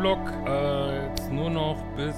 Videoblog. Äh, jetzt nur noch bis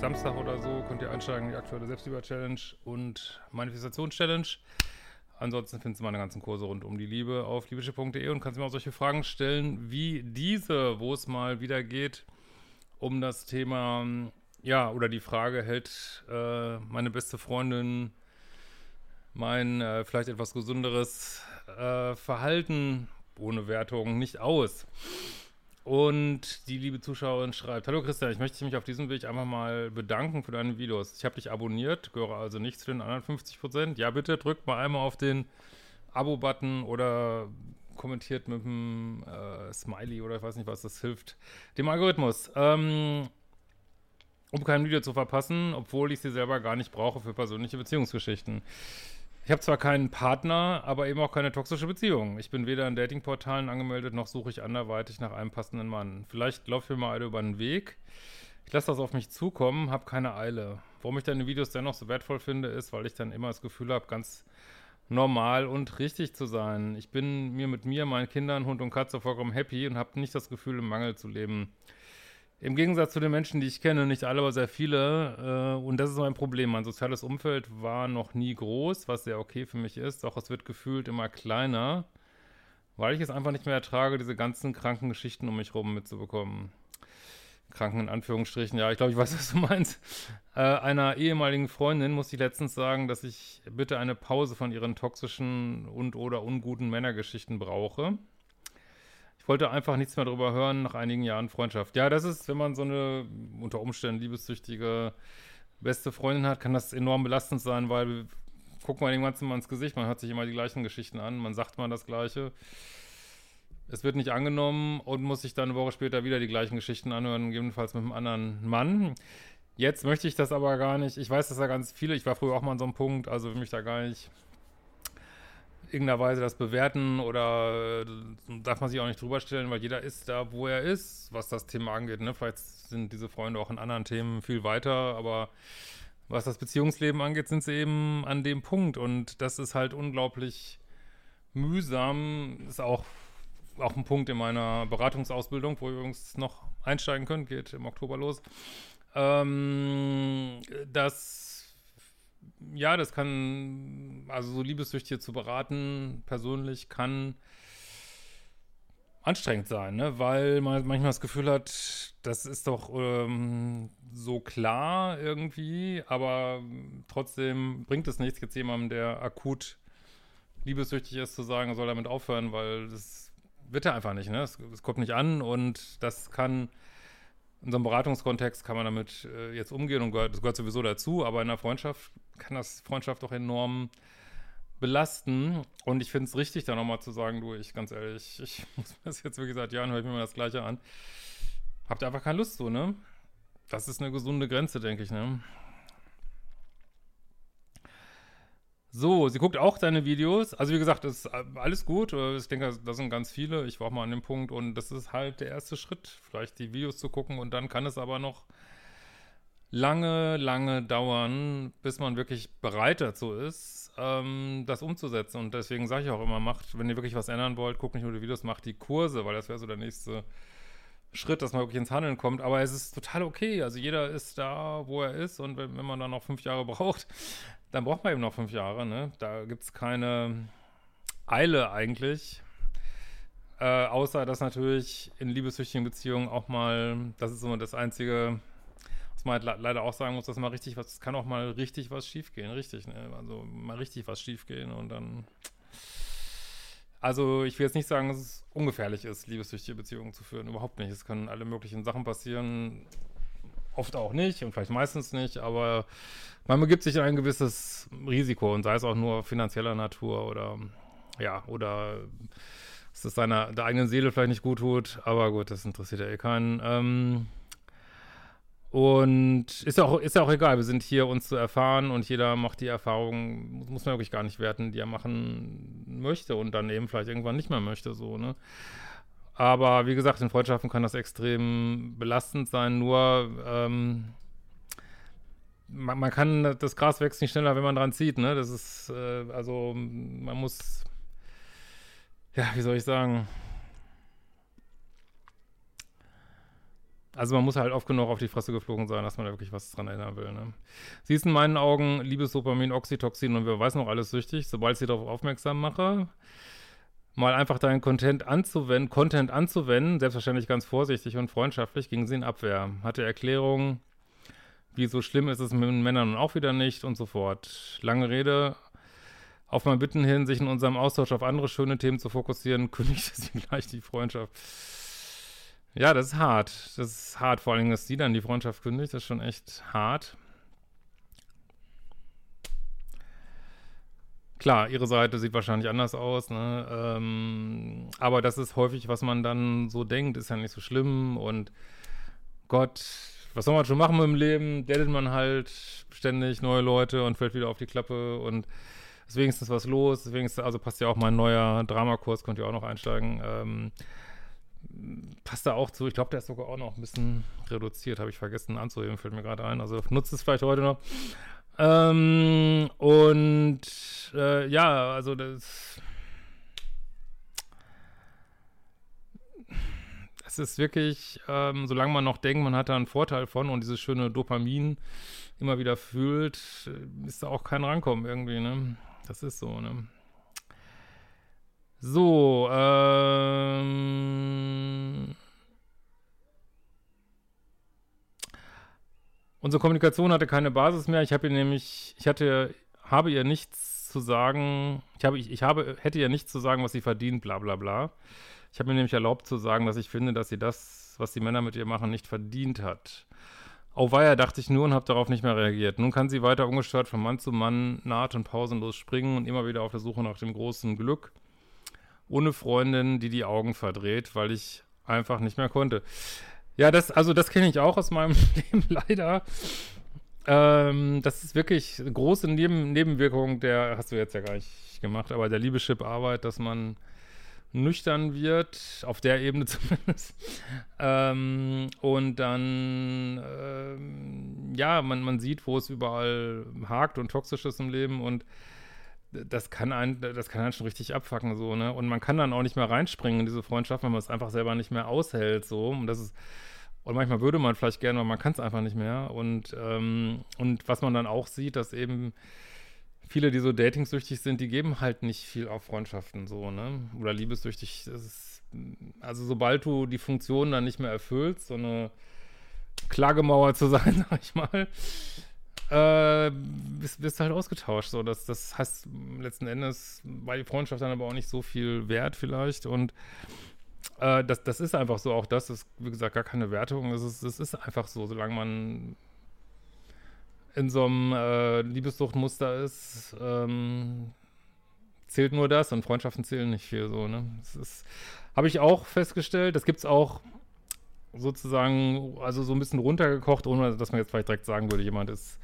Samstag oder so könnt ihr einsteigen in die aktuelle Selbstliebe-Challenge und Manifestations-Challenge. Ansonsten findest du meine ganzen Kurse rund um die Liebe auf liebische.de und kannst mir auch solche Fragen stellen wie diese, wo es mal wieder geht um das Thema, ja, oder die Frage, hält äh, meine beste Freundin mein äh, vielleicht etwas gesünderes äh, Verhalten ohne Wertung nicht aus. Und die liebe Zuschauerin schreibt, Hallo Christian, ich möchte mich auf diesem Weg einfach mal bedanken für deine Videos. Ich habe dich abonniert, gehöre also nicht zu den anderen 50%. Ja, bitte drückt mal einmal auf den Abo-Button oder kommentiert mit einem äh, Smiley oder ich weiß nicht, was das hilft. Dem Algorithmus. Ähm, um kein Video zu verpassen, obwohl ich sie selber gar nicht brauche für persönliche Beziehungsgeschichten. Ich habe zwar keinen Partner, aber eben auch keine toxische Beziehung. Ich bin weder in Datingportalen angemeldet, noch suche ich anderweitig nach einem passenden Mann. Vielleicht läuft mir mal einer über den Weg. Ich lasse das auf mich zukommen, habe keine Eile. Warum ich deine Videos dennoch so wertvoll finde, ist, weil ich dann immer das Gefühl habe, ganz normal und richtig zu sein. Ich bin mir mit mir, meinen Kindern, Hund und Katze vollkommen happy und habe nicht das Gefühl, im Mangel zu leben. Im Gegensatz zu den Menschen, die ich kenne, nicht alle, aber sehr viele. Äh, und das ist mein Problem. Mein soziales Umfeld war noch nie groß, was sehr okay für mich ist. Doch es wird gefühlt immer kleiner, weil ich es einfach nicht mehr ertrage, diese ganzen kranken Geschichten um mich rum mitzubekommen. Kranken in Anführungsstrichen, ja, ich glaube, ich weiß, was du meinst. Äh, einer ehemaligen Freundin musste ich letztens sagen, dass ich bitte eine Pause von ihren toxischen und oder unguten Männergeschichten brauche wollte einfach nichts mehr darüber hören nach einigen Jahren Freundschaft. Ja, das ist, wenn man so eine unter Umständen liebessüchtige beste Freundin hat, kann das enorm belastend sein, weil gucken wir dem Ganzen mal ins Gesicht, man hört sich immer die gleichen Geschichten an, man sagt mal das Gleiche. Es wird nicht angenommen und muss sich dann eine Woche später wieder die gleichen Geschichten anhören, gegebenenfalls mit einem anderen Mann. Jetzt möchte ich das aber gar nicht. Ich weiß, dass da ganz viele, ich war früher auch mal an so einem Punkt, also will mich da gar nicht irgendeiner Weise das bewerten oder äh, darf man sich auch nicht drüber stellen, weil jeder ist da, wo er ist, was das Thema angeht. Ne? Vielleicht sind diese Freunde auch in anderen Themen viel weiter, aber was das Beziehungsleben angeht, sind sie eben an dem Punkt und das ist halt unglaublich mühsam. Ist auch, auch ein Punkt in meiner Beratungsausbildung, wo ihr übrigens noch einsteigen könnt, geht im Oktober los. Ähm, dass ja, das kann, also so Liebessüchtige zu beraten, persönlich, kann anstrengend sein, ne? weil man manchmal das Gefühl hat, das ist doch ähm, so klar irgendwie, aber trotzdem bringt es nichts, jetzt jemandem, der akut liebessüchtig ist, zu sagen, er soll damit aufhören, weil das wird er einfach nicht, ne? Es, kommt nicht an und das kann in so einem Beratungskontext kann man damit äh, jetzt umgehen und gehört, das gehört sowieso dazu, aber in einer Freundschaft kann das Freundschaft doch enorm belasten. Und ich finde es richtig, da nochmal zu sagen, du, ich ganz ehrlich, ich muss mir das jetzt wirklich seit Jahren, höre ich mir mal das Gleiche an. Habt ihr einfach keine Lust so, ne? Das ist eine gesunde Grenze, denke ich, ne? So, sie guckt auch deine Videos. Also wie gesagt, das ist alles gut. Ich denke, da sind ganz viele. Ich war auch mal an dem Punkt und das ist halt der erste Schritt, vielleicht die Videos zu gucken und dann kann es aber noch lange, lange dauern, bis man wirklich bereit dazu ist, ähm, das umzusetzen. Und deswegen sage ich auch immer, macht, wenn ihr wirklich was ändern wollt, guckt nicht nur die Videos, macht die Kurse, weil das wäre so der nächste Schritt, dass man wirklich ins Handeln kommt. Aber es ist total okay. Also jeder ist da, wo er ist und wenn, wenn man dann noch fünf Jahre braucht, dann braucht man eben noch fünf Jahre, ne? Da gibt es keine Eile eigentlich. Äh, außer, dass natürlich in liebessüchtigen Beziehungen auch mal, das ist so das Einzige, was man halt leider auch sagen muss, dass mal richtig was, es kann auch mal richtig was schiefgehen, richtig, ne? Also mal richtig was schiefgehen und dann Also ich will jetzt nicht sagen, dass es ungefährlich ist, liebessüchtige Beziehungen zu führen. Überhaupt nicht. Es können alle möglichen Sachen passieren. Oft auch nicht und vielleicht meistens nicht, aber man begibt sich in ein gewisses Risiko und sei es auch nur finanzieller Natur oder ja, oder dass es seiner der eigenen Seele vielleicht nicht gut tut, aber gut, das interessiert ja eh keinen. Ähm, und ist ja, auch, ist ja auch egal, wir sind hier, uns zu erfahren und jeder macht die Erfahrung, muss man wirklich gar nicht werten, die er machen möchte und dann eben vielleicht irgendwann nicht mehr möchte, so, ne? Aber wie gesagt, in Freundschaften kann das extrem belastend sein, nur ähm, man, man, kann, das Gras wächst nicht schneller, wenn man dran zieht, ne? Das ist, äh, also man muss, ja, wie soll ich sagen, Also man muss halt oft genug auf die Fresse geflogen sein, dass man da wirklich was dran erinnern will. Ne? Sie ist in meinen Augen Liebesdopamin, Oxytoxin und wer weiß noch alles süchtig, sobald ich sie darauf aufmerksam mache. Mal einfach deinen Content anzuwenden, Content anzuwenden, selbstverständlich ganz vorsichtig und freundschaftlich, ging sie in Abwehr. Hatte Erklärungen, wie so schlimm ist es mit Männern auch wieder nicht und so fort. Lange Rede, auf mein Bitten hin, sich in unserem Austausch auf andere schöne Themen zu fokussieren, kündigte sie gleich die Freundschaft. Ja, das ist hart. Das ist hart, vor allem, dass sie dann die Freundschaft kündigt, das ist schon echt hart. Klar, ihre Seite sieht wahrscheinlich anders aus, ne? Ähm, aber das ist häufig, was man dann so denkt, ist ja nicht so schlimm und Gott, was soll man schon machen im Leben? Datet man halt ständig neue Leute und fällt wieder auf die Klappe und deswegen ist das was los, deswegen ist, also passt ja auch mein neuer Dramakurs, könnt ihr auch noch einsteigen. Ähm, passt da auch zu. Ich glaube, der ist sogar auch noch ein bisschen reduziert. Habe ich vergessen anzuheben, fällt mir gerade ein. Also nutzt es vielleicht heute noch. Ähm, und äh, ja, also das. Es ist wirklich, ähm, solange man noch denkt, man hat da einen Vorteil von und dieses schöne Dopamin immer wieder fühlt, äh, ist da auch kein Rankommen irgendwie, ne? Das ist so, ne? So, ähm. Unsere Kommunikation hatte keine Basis mehr. Ich habe ihr nämlich, ich hatte, habe ihr nichts zu sagen. Ich habe, ich, ich habe, hätte ihr nichts zu sagen, was sie verdient, bla bla bla. Ich habe mir nämlich erlaubt zu sagen, dass ich finde, dass sie das, was die Männer mit ihr machen, nicht verdient hat. Auweia, dachte ich nur und habe darauf nicht mehr reagiert. Nun kann sie weiter ungestört von Mann zu Mann naht und pausenlos springen und immer wieder auf der Suche nach dem großen Glück ohne Freundin, die die Augen verdreht, weil ich einfach nicht mehr konnte. Ja, das, also das kenne ich auch aus meinem Leben leider. Ähm, das ist wirklich eine große Neben Nebenwirkung der, hast du jetzt ja gar nicht gemacht, aber der Liebeschip-Arbeit, dass man nüchtern wird, auf der Ebene zumindest. ähm, und dann, ähm, ja, man, man sieht, wo es überall hakt und toxisch ist im Leben und das kann einen, das kann einen schon richtig abfacken, so, ne? Und man kann dann auch nicht mehr reinspringen in diese Freundschaft, wenn man es einfach selber nicht mehr aushält, so. Und das ist, und manchmal würde man vielleicht gerne, aber man kann es einfach nicht mehr. Und, ähm, und was man dann auch sieht, dass eben viele, die so datingsüchtig sind, die geben halt nicht viel auf Freundschaften, so, ne? Oder liebessüchtig. Ist, also sobald du die Funktion dann nicht mehr erfüllst, so eine Klagemauer zu sein, sag ich mal, äh, bist, bist halt ausgetauscht. So, das, das heißt, letzten Endes war die Freundschaft dann aber auch nicht so viel wert vielleicht und äh, das, das ist einfach so. Auch das ist, wie gesagt, gar keine Wertung. Es ist, es ist einfach so, solange man in so einem äh, Liebessuchtmuster ist, ähm, zählt nur das und Freundschaften zählen nicht viel so, ne? Das ist, habe ich auch festgestellt. Das gibt es auch sozusagen, also so ein bisschen runtergekocht, ohne dass man jetzt vielleicht direkt sagen würde, jemand ist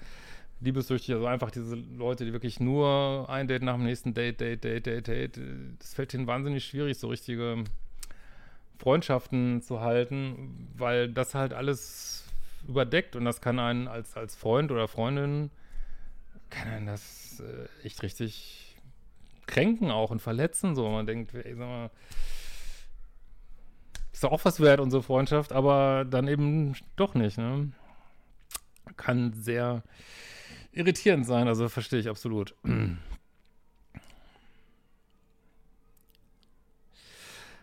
liebessüchtig. Also einfach diese Leute, die wirklich nur ein Date nach dem nächsten Date, Date, Date, Date, Date. Das fällt ihnen wahnsinnig schwierig, so richtige Freundschaften zu halten, weil das halt alles überdeckt und das kann einen als, als Freund oder Freundin, kann einen das äh, echt richtig kränken auch und verletzen. So, man denkt, ey, sag mal, ist doch auch was wert, unsere Freundschaft, aber dann eben doch nicht, ne? Kann sehr irritierend sein, also verstehe ich absolut.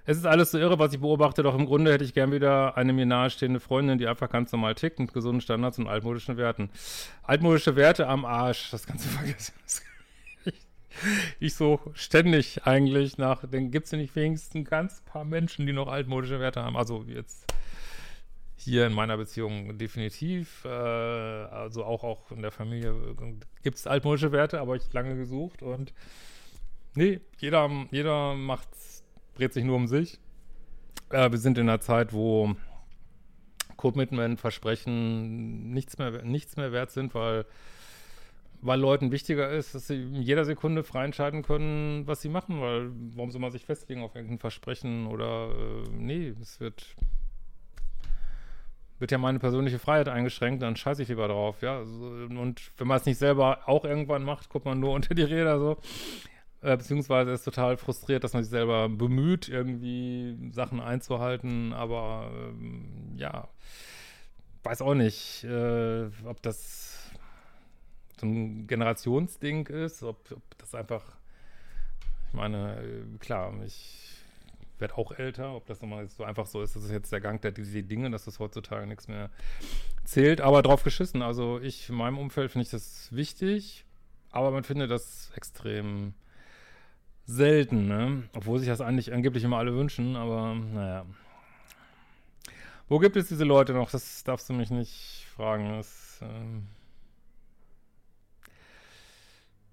Es ist alles so irre, was ich beobachte, doch im Grunde hätte ich gern wieder eine mir nahestehende Freundin, die einfach ganz normal tickt mit gesunden Standards und altmodischen Werten. Altmodische Werte am Arsch, das kannst du vergessen. Ich so ständig eigentlich nach, dann gibt es nicht wenigstens ein ganz paar Menschen, die noch altmodische Werte haben. Also jetzt hier in meiner Beziehung definitiv, äh, also auch, auch in der Familie gibt es altmodische Werte, aber ich lange gesucht und nee, jeder, jeder macht, dreht sich nur um sich. Äh, wir sind in einer Zeit, wo Commitment, Versprechen nichts mehr, nichts mehr wert sind, weil, weil Leuten wichtiger ist, dass sie in jeder Sekunde frei entscheiden können, was sie machen, weil warum soll man sich festlegen auf irgendein Versprechen oder äh, nee, es wird wird ja meine persönliche Freiheit eingeschränkt, dann scheiße ich lieber drauf, ja. Und wenn man es nicht selber auch irgendwann macht, guckt man nur unter die Räder so. Äh, beziehungsweise ist total frustriert, dass man sich selber bemüht, irgendwie Sachen einzuhalten, aber ähm, ja, weiß auch nicht, äh, ob das so ein Generationsding ist, ob, ob das einfach, ich meine, äh, klar, ich werde auch älter, ob das nochmal so einfach so ist, das ist jetzt der Gang der diese Dinge, dass das heutzutage nichts mehr zählt, aber drauf geschissen. Also ich, in meinem Umfeld finde ich das wichtig, aber man findet das extrem selten, ne? Obwohl sich das eigentlich angeblich immer alle wünschen, aber naja. Wo gibt es diese Leute noch? Das darfst du mich nicht fragen. Das, ähm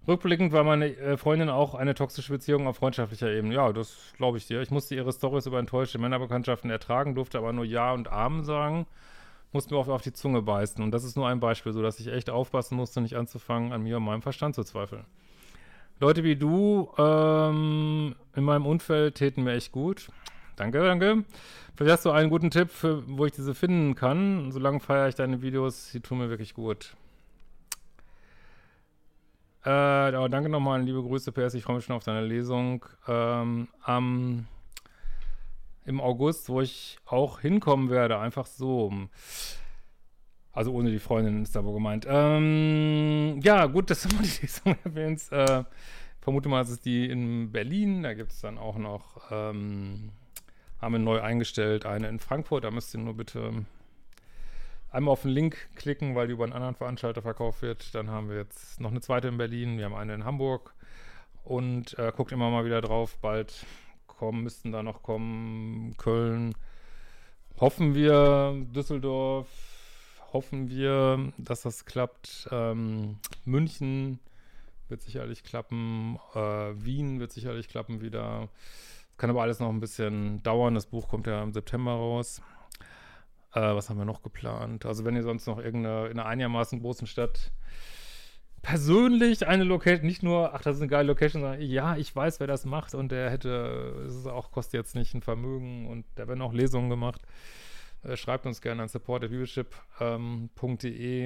Rückblickend war meine äh, Freundin auch eine toxische Beziehung auf freundschaftlicher Ebene. Ja, das glaube ich dir. Ich musste ihre Stories über enttäuschte Männerbekanntschaften ertragen, durfte aber nur Ja und Amen sagen, musste mir oft auf die Zunge beißen. Und das ist nur ein Beispiel, so dass ich echt aufpassen musste, nicht anzufangen, an mir und meinem Verstand zu zweifeln. Leute wie du ähm, in meinem Umfeld täten mir echt gut. Danke, danke. Vielleicht hast du einen guten Tipp, für, wo ich diese finden kann. Solange feiere ich deine Videos, die tun mir wirklich gut. Äh, aber danke nochmal, liebe Grüße, PS. Ich freue mich schon auf deine Lesung ähm, am, im August, wo ich auch hinkommen werde. Einfach so. Also ohne die Freundin ist da wohl gemeint. Ähm, ja, gut, dass du mal die Lesung erwähnst. Äh, vermute mal, es ist die in Berlin. Da gibt es dann auch noch, ähm, haben wir neu eingestellt, eine in Frankfurt. Da müsst ihr nur bitte einmal auf den Link klicken, weil die über einen anderen Veranstalter verkauft wird. Dann haben wir jetzt noch eine zweite in Berlin. Wir haben eine in Hamburg. Und äh, guckt immer mal wieder drauf. Bald kommen, müssten da noch kommen. Köln. Hoffen wir. Düsseldorf hoffen wir, dass das klappt. Ähm, München wird sicherlich klappen. Äh, Wien wird sicherlich klappen wieder. Kann aber alles noch ein bisschen dauern. Das Buch kommt ja im September raus. Äh, was haben wir noch geplant? Also wenn ihr sonst noch irgendeine in einer einigermaßen großen Stadt persönlich eine Location, nicht nur, ach, das ist eine geile Location, sondern ja, ich weiß, wer das macht und der hätte, es ist auch, kostet jetzt nicht ein Vermögen und da werden auch Lesungen gemacht. Äh, schreibt uns gerne an support.viewership.de. Ähm,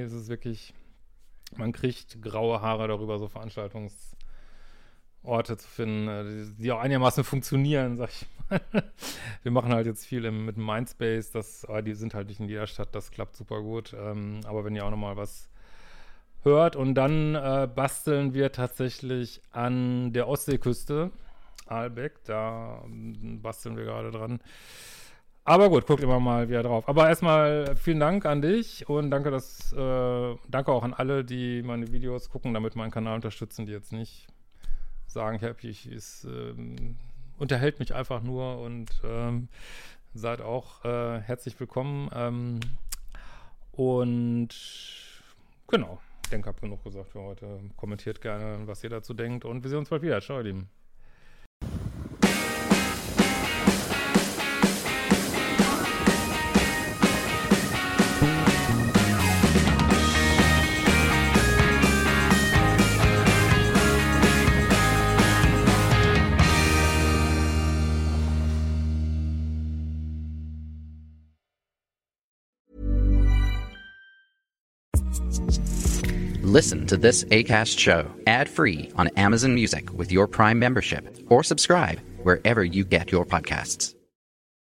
es ist wirklich, man kriegt graue Haare darüber, so Veranstaltungsorte zu finden, äh, die, auch einigermaßen funktionieren, sag ich mal. Wir machen halt jetzt viel im, mit Mindspace, das, aber die sind halt nicht in jeder Stadt, das klappt super gut. Ähm, aber wenn ihr auch nochmal was hört und dann äh, basteln wir tatsächlich an der Ostseeküste, Aalbeck, da ähm, basteln wir gerade dran. Aber gut, guckt immer mal wieder drauf. Aber erstmal vielen Dank an dich und danke, dass, äh, danke auch an alle, die meine Videos gucken, damit meinen Kanal unterstützen, die jetzt nicht sagen, Happy ich, es äh, unterhält mich einfach nur und ähm, seid auch äh, herzlich willkommen. Ähm, und genau, ich denke, habe genug gesagt für heute. Kommentiert gerne, was ihr dazu denkt und wir sehen uns bald wieder. Ciao, ihr Lieben. Listen to this ACAST show ad free on Amazon Music with your Prime membership or subscribe wherever you get your podcasts.